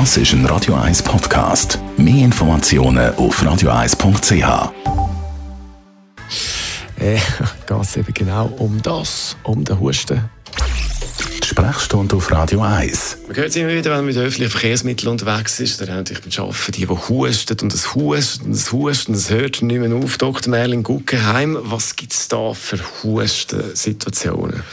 Das ist ein Radio 1 Podcast. Mehr Informationen auf radio1.ch. Äh, geht es eben genau um das, um den Husten. Die Sprechstunde auf Radio 1. Man hört es immer wieder, wenn man mit öffentlichen Verkehrsmitteln unterwegs ist, oder natürlich beim Arbeiten, die, die husten und das husten und das husten, das hört nicht mehr auf. Dr. Merlin Guggenheim, was gibt es da für Hustensituationen?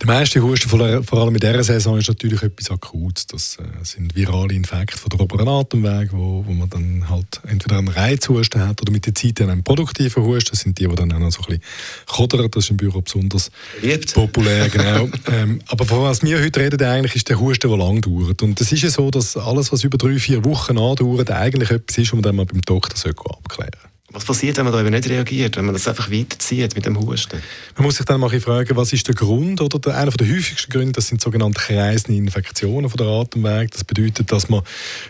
Der meiste Husten, vor allem in dieser Saison, ist natürlich etwas Akutes. Das äh, sind virale Infekte von der oberen Atemweg, wo, wo man dann halt entweder einen Reizhusten hat oder mit der Zeit einen produktiven Husten. Das sind die, die dann auch noch so ein bisschen kodern. Das ist im Büro besonders Liebt. populär. Genau. ähm, aber von was wir heute reden, eigentlich ist der Husten, der lang dauert. Und es ist ja so, dass alles, was über drei, vier Wochen andauert, eigentlich etwas ist, man dann beim Doktor abklären sollte. Was passiert, wenn man da eben nicht reagiert, wenn man das einfach weiterzieht mit dem Husten? Man muss sich dann mal fragen, was ist der Grund? Oder der, einer der häufigsten Gründe, das sind sogenannte kreisende Infektionen von der Atemweg. Das bedeutet, dass man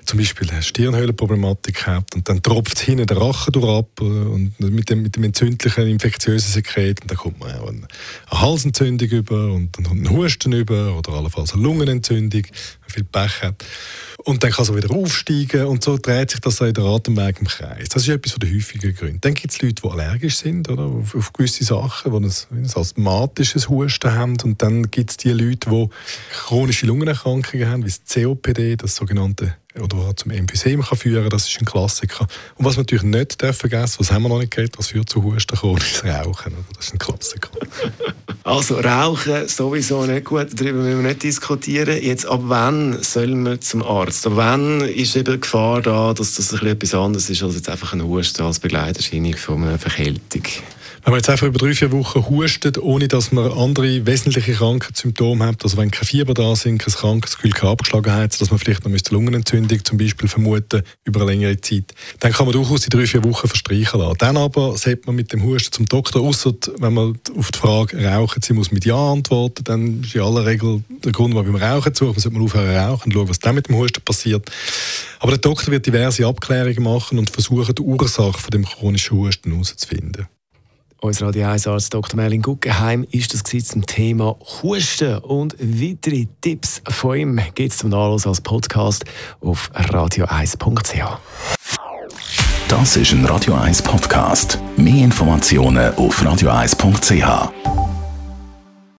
zum Beispiel eine Stirnhöhlenproblematik hat und dann tropft hinten der Rachen durch ab äh, und mit dem, mit dem entzündlichen infektiösen Sekret und dann kommt man auch eine, Halsentzündung über und dann kommt ein Husten über oder allenfalls eine Lungenentzündung, wenn man viel Pech hat. Und dann kann es wieder aufsteigen und so dreht sich das in der Atemweg im Kreis. Das ist etwas von den häufigen Gründen. Dann gibt es Leute, die allergisch sind oder, auf, auf gewisse Sachen, die ein, ein asthmatisches Husten haben. Und dann gibt es die Leute, die chronische Lungenerkrankungen haben, wie das COPD, das sogenannte oder zum Emphysem kann führen das ist ein Klassiker. Und was wir natürlich nicht vergessen, was haben wir noch nicht geredet, was führt zu Husten ist Rauchen. Das ist ein Klassiker. Also Rauchen sowieso nicht gut, darüber müssen wir nicht diskutieren. Jetzt, ab wann soll man zum Arzt? Ab wann ist eben die Gefahr da, dass das ein etwas anderes ist als jetzt einfach ein Husten als Begleiterscheinung von einer Verkältung? Wenn man jetzt einfach über drei, vier Wochen hustet, ohne dass man andere wesentliche Krankheitssymptome hat, also wenn kein Fieber da sind, kein Krankheitsgefühl, keine Abgeschlagenheit, dass man vielleicht noch eine Lungenentzündung zum Beispiel vermuten über eine längere Zeit, dann kann man durchaus die drei, vier Wochen verstreichen lassen. Dann aber sollte man mit dem Husten zum Doktor, außer wenn man auf die Frage rauchen, sie muss mit Ja antworten, dann ist in aller Regel der Grund, warum beim Rauchen zu, man sollte man aufhören rauchen und schauen, was dann mit dem Husten passiert. Aber der Doktor wird diverse Abklärungen machen und versuchen, die Ursache von dem chronischen Husten herauszufinden. Unser Radio 1 Arzt Dr. Merlin Guggenheim ist das zum Thema Husten und weitere Tipps von ihm gibt es zum Nachlass als Podcast auf radio1.ch. Das ist ein Radio 1 Podcast. Mehr Informationen auf radio1.ch.